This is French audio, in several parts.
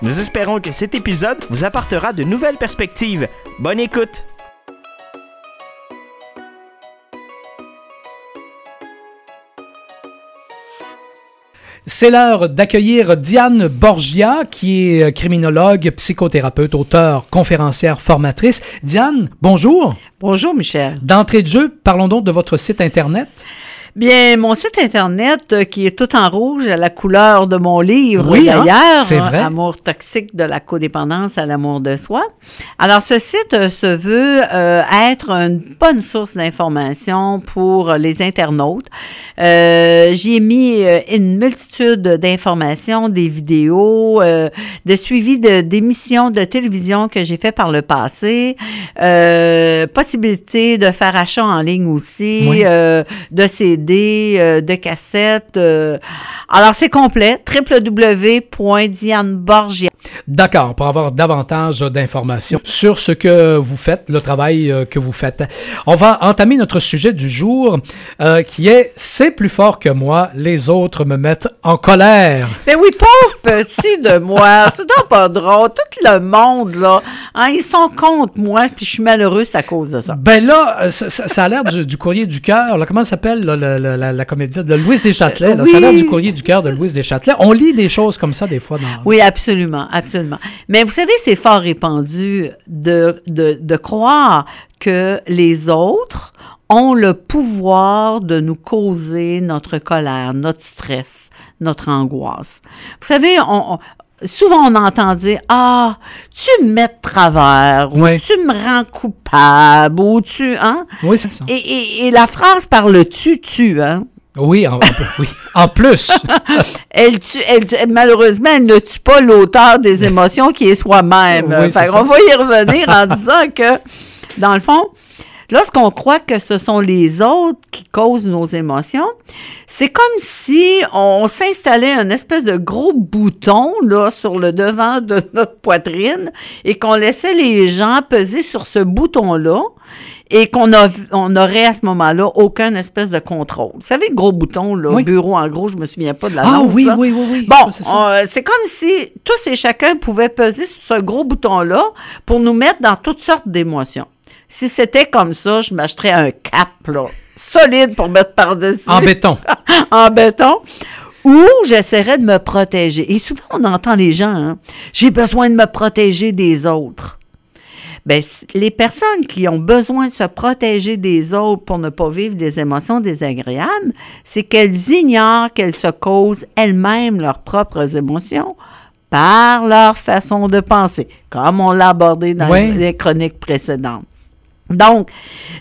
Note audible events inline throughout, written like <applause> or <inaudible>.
Nous espérons que cet épisode vous apportera de nouvelles perspectives. Bonne écoute! C'est l'heure d'accueillir Diane Borgia, qui est criminologue, psychothérapeute, auteur, conférencière, formatrice. Diane, bonjour. Bonjour, Michel. D'entrée de jeu, parlons donc de votre site Internet. Bien, mon site internet euh, qui est tout en rouge à la couleur de mon livre Oui, hein, d'ailleurs, c'est vrai. Amour toxique de la codépendance à l'amour de soi. Alors, ce site euh, se veut euh, être une bonne source d'information pour les internautes. Euh, J'y ai mis euh, une multitude d'informations, des vidéos, euh, de suivi d'émissions de, télévision que j'ai fait par le passé, euh, possibilité de faire achat en ligne aussi, Oui. euh, de Euh, de cassettes. euh. Alors, c'est complet. www.dianeborgia. D'accord, pour avoir davantage d'informations sur ce que vous faites, le travail euh, que vous faites. On va entamer notre sujet du jour euh, qui est C'est plus fort que moi, les autres me mettent en colère. Mais oui, pauvre petit de moi. C'est donc pas drôle. Tout le monde, là, hein, ils sont contre moi, puis je suis malheureuse à cause de ça. Ben là, euh, ça, a l'air du, du courrier du cœur. Comment ça s'appelle le- le- la, la comédienne de Louise Deschâtelet? là? Ça a l'air Oui. du courrier du cœur de Louise Deschâtelet. On lit des choses comme ça des fois dans. Oui, absolument, absolument. Mais vous savez, c'est fort répandu de, de, de croire que les autres ont le pouvoir de nous causer notre colère, notre stress, notre angoisse. Vous savez, on, on- souvent on entend dire Ah, tu me mets de travers, ou tu me rends coupable, ou tu. Hein? Oui, c'est ça. Et, et, et la phrase par le tu-tu, hein? Oui, en, en plus- oui. En plus. <laughs> Elle tue, elle, malheureusement, elle ne tue pas l'auteur des émotions qui est soi-même. Oui, on va y revenir en disant que, dans le fond, lorsqu'on croit que ce sont les autres qui causent nos émotions, c'est comme si on s'installait un espèce de gros bouton là, sur le devant de <laughs> notre poitrine et qu'on laissait les gens peser sur ce bouton-là et qu'on on aurait à ce moment-là aucun espèce de contrôle. Vous savez, le gros bouton, là, Oui. bureau en gros, je me souviens pas de la Ah oui, là. oui, oui, oui. Bon, euh, c'est comme si tous et chacun pouvaient peser sur ce gros bouton-là pour nous mettre dans toutes sortes d'émotions. Si c'était comme ça, je m'achèterais un cap, là, solide pour mettre par-dessus En béton. <laughs> en béton. Ou j'essaierais de me protéger. Et souvent, on entend les gens, hein, j'ai besoin de me protéger des autres. Ben, c- les personnes qui ont besoin de se protéger des autres pour ne pas vivre des émotions désagréables, c'est qu'elles ignorent qu'elles se causent elles-mêmes leurs propres émotions par leur façon de penser, comme on l'a abordé dans Oui. les chroniques précédentes. Donc,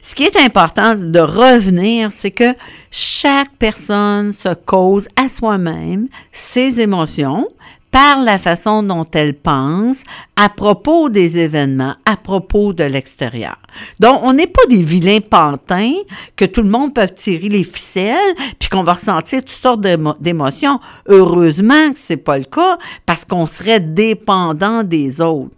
ce qui est important de revenir, c'est que chaque personne se cause à soi-même ses émotions par la façon dont elle pense à propos des événements, à propos de l'extérieur. Donc, on n'est pas des vilains pantins que tout le monde peut tirer les ficelles puis qu'on va ressentir toutes sortes d'émo- d'émotions. Heureusement que c'est pas le cas parce qu'on serait dépendant des autres.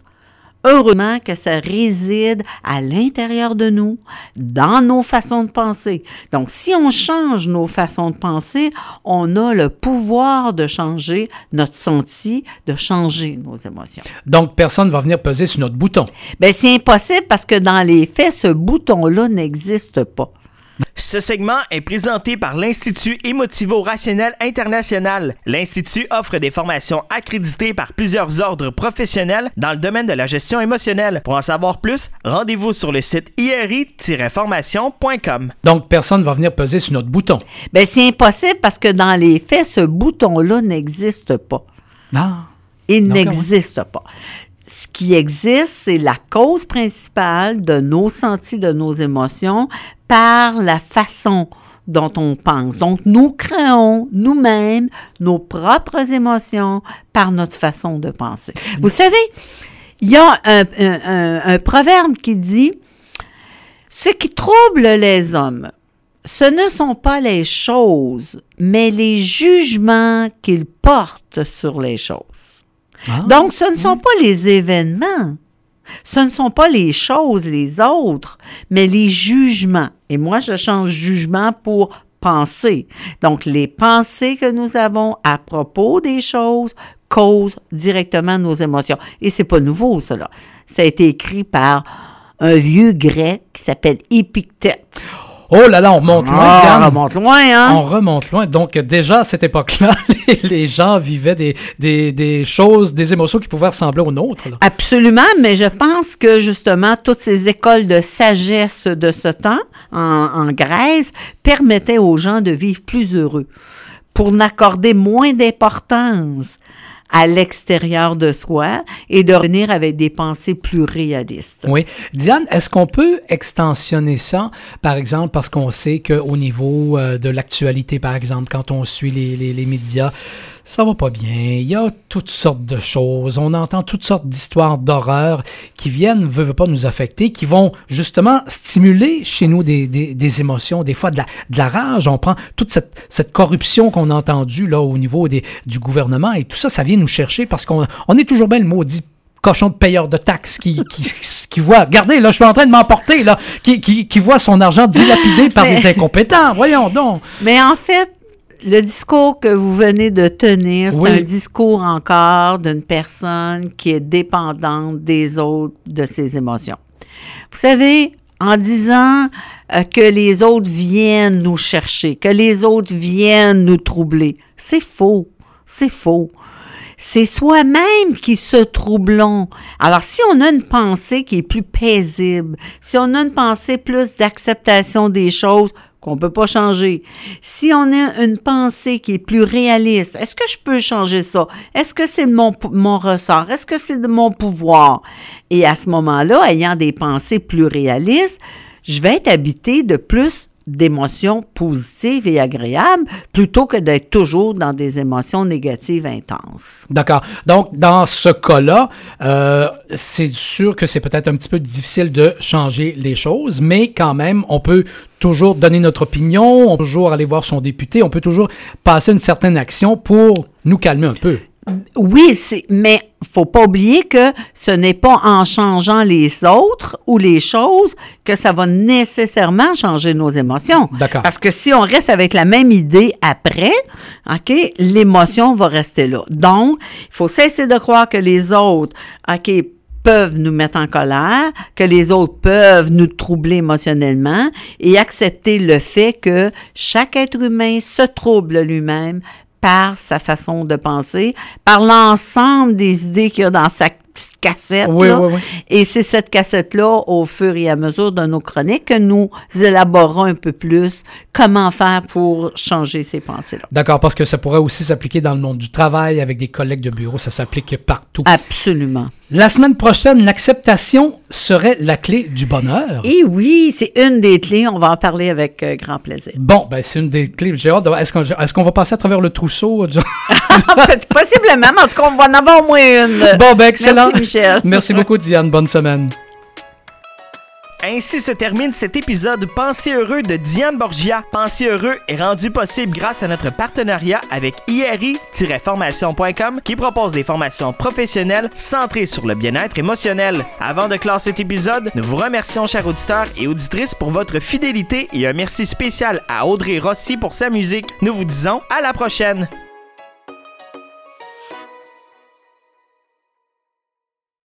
Heureusement que ça réside à l'intérieur de nous, dans nos façons de penser. Donc, si on change nos façons de penser, on a le pouvoir de changer notre senti, de changer nos émotions. Donc, personne ne va venir peser sur notre bouton. Ben, c'est impossible parce que dans les faits, ce bouton-là n'existe pas. Ce segment est présenté par l'Institut Émotivo-Rationnel International. L'Institut offre des formations accréditées par plusieurs ordres professionnels dans le domaine de la gestion émotionnelle. Pour en savoir plus, rendez-vous sur le site iri-formation.com. Donc, personne ne va venir peser sur notre bouton. Ben, c'est impossible parce que dans les faits, ce bouton-là n'existe pas. Ah. Il Donc, n'existe pas. Ce qui existe, c'est la cause principale de nos sentis, de nos émotions, par la façon dont on pense. Donc, nous créons nous-mêmes nos propres émotions par notre façon de penser. Vous savez, il y a un, un- proverbe qui dit, ce qui trouble les hommes, ce ne sont pas les choses, mais les jugements qu'ils portent sur les choses. Ah. Donc, ce ne sont pas les événements, ce ne sont pas les choses, les autres, mais les jugements. Et moi, je change jugement pour pensée. Donc, les pensées que nous avons à propos des choses causent directement nos émotions. Et c'est pas nouveau, cela. Ça a été écrit par un vieux grec qui s'appelle Épictète. Oh là là, on remonte loin, Diane. on remonte loin, hein? On remonte loin. Donc, déjà, à cette époque-là, <laughs> les, les gens vivaient des, des, des choses, des émotions qui pouvaient ressembler aux nôtres. là. Absolument, mais je pense que justement, toutes ces écoles de sagesse de ce temps en, en Grèce permettaient aux gens de vivre plus heureux pour n'accorder moins d'importance à l'extérieur de soi et de revenir avec des pensées plus réalistes. Oui. Diane, est-ce qu'on peut extensionner ça, par exemple, parce qu'on sait qu'au niveau euh, de l'actualité, par exemple, quand on suit les, les, les médias, ça va pas bien. Il y a toutes sortes de choses. On entend toutes sortes d'histoires d'horreur qui viennent, veut, veut pas nous affecter, qui vont justement stimuler chez nous des, des, des émotions, des fois de la, de la rage. On prend toute cette, cette corruption qu'on a entendue là au niveau des, du gouvernement et tout ça, ça vient nous chercher parce qu'on on est toujours bien le maudit cochon de payeur de taxes qui, qui, qui voit, regardez, là, je suis en train de m'emporter, là, qui, qui, qui voit son argent dilapidé par <laughs> Mais- des incompétents. Voyons donc. Mais en fait, le discours que vous venez de tenir, c'est Oui. un discours encore d'une personne qui est dépendante des autres, de ses émotions. Vous savez, en disant euh, que les autres viennent nous chercher, que les autres viennent nous troubler, c'est faux. C'est faux. C'est soi-même qui se troublons. Alors, si on a une pensée qui est plus paisible, si on a une pensée plus d'acceptation des choses qu'on peut pas changer, si on a une pensée qui est plus réaliste, est-ce que je peux changer ça? Est-ce que c'est de mon, mon ressort? Est-ce que c'est de mon pouvoir? Et à ce moment-là, ayant des pensées plus réalistes, je vais être habité de plus d'émotions positives et agréables plutôt que d'être toujours dans des émotions négatives intenses. D'accord. Donc, dans ce cas-là, euh, c'est sûr que c'est peut-être un petit peu difficile de changer les choses, mais quand même, on peut toujours donner notre opinion, on peut toujours aller voir son député, on peut toujours passer une certaine action pour nous calmer un peu. Oui, mais faut pas oublier que ce n'est pas en changeant les autres ou les choses que ça va nécessairement changer nos émotions. D'accord. Parce que si on reste avec la même idée après, OK, l'émotion va rester là. Donc, il faut cesser de croire que les autres, OK, peuvent nous mettre en colère, que les autres peuvent nous troubler émotionnellement et accepter le fait que chaque être humain se trouble lui-même par sa façon de penser, par l'ensemble des idées qu'il y a dans sa petite cassette. Oui, là. oui, oui. Et c'est cette cassette-là, au fur et à mesure de nos chroniques, que nous élaborons un peu plus comment faire pour changer ces pensées-là. D'accord, parce que ça pourrait aussi s'appliquer dans le monde du travail, avec des collègues de bureau, ça s'applique partout. Absolument. La semaine prochaine, l'acceptation serait la clé du bonheur. Et oui, c'est une des clés. On va en parler avec euh, grand plaisir. Bon, ben c'est une des clés. J'ai hâte de. Est-ce qu'on est-ce qu'on va passer à travers le trousseau? du- <laughs> <laughs> Possiblement, mais en tout cas, on va en avoir au moins une. bon, ben excellent. Merci, Michel. Merci beaucoup, Diane. Bonne semaine. Ainsi se termine cet épisode Pensez heureux de Diane Borgia. Pensez heureux est rendu possible grâce à notre partenariat avec IRI-formation.com qui propose des formations professionnelles centrées sur le bien-être émotionnel. Avant de clore cet épisode, nous vous remercions, chers auditeurs et auditrices, pour votre fidélité et un merci spécial à Audrey Rossi pour sa musique. Nous vous disons à la prochaine.